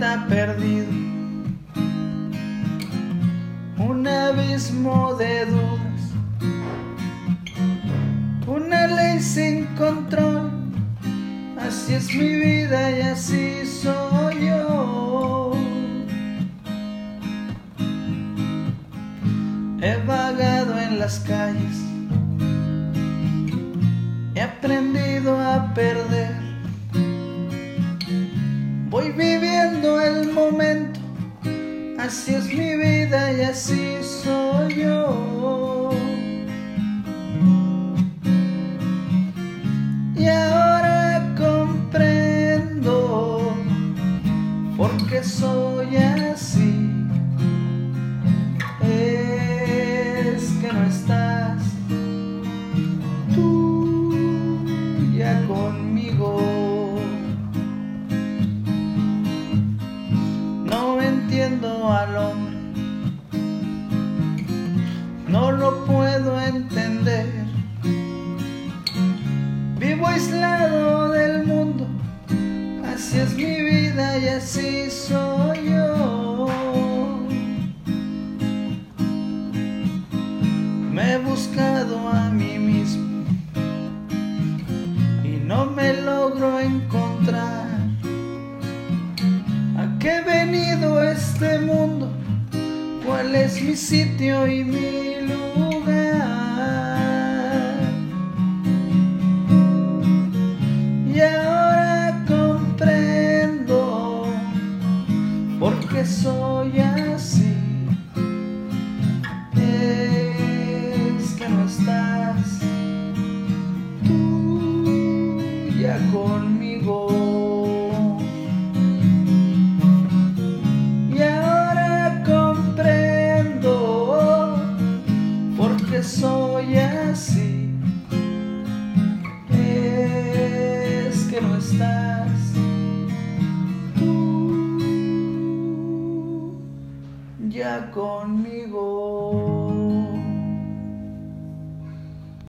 perdido, un abismo de dudas, una ley sin control, así es mi vida y así soy yo. He vagado en las calles, he aprendido así es mi vida y así soy yo. Y ahora comprendo por qué soy así. Al hombre, no lo puedo entender. Vivo aislado del mundo, así es mi vida y así soy yo. Me he buscado a mí mismo este mundo? ¿Cuál es mi sitio y mi lugar? Y ahora comprendo por qué soy así. Es que no estás tú ya conmigo. Estás tú ya conmigo.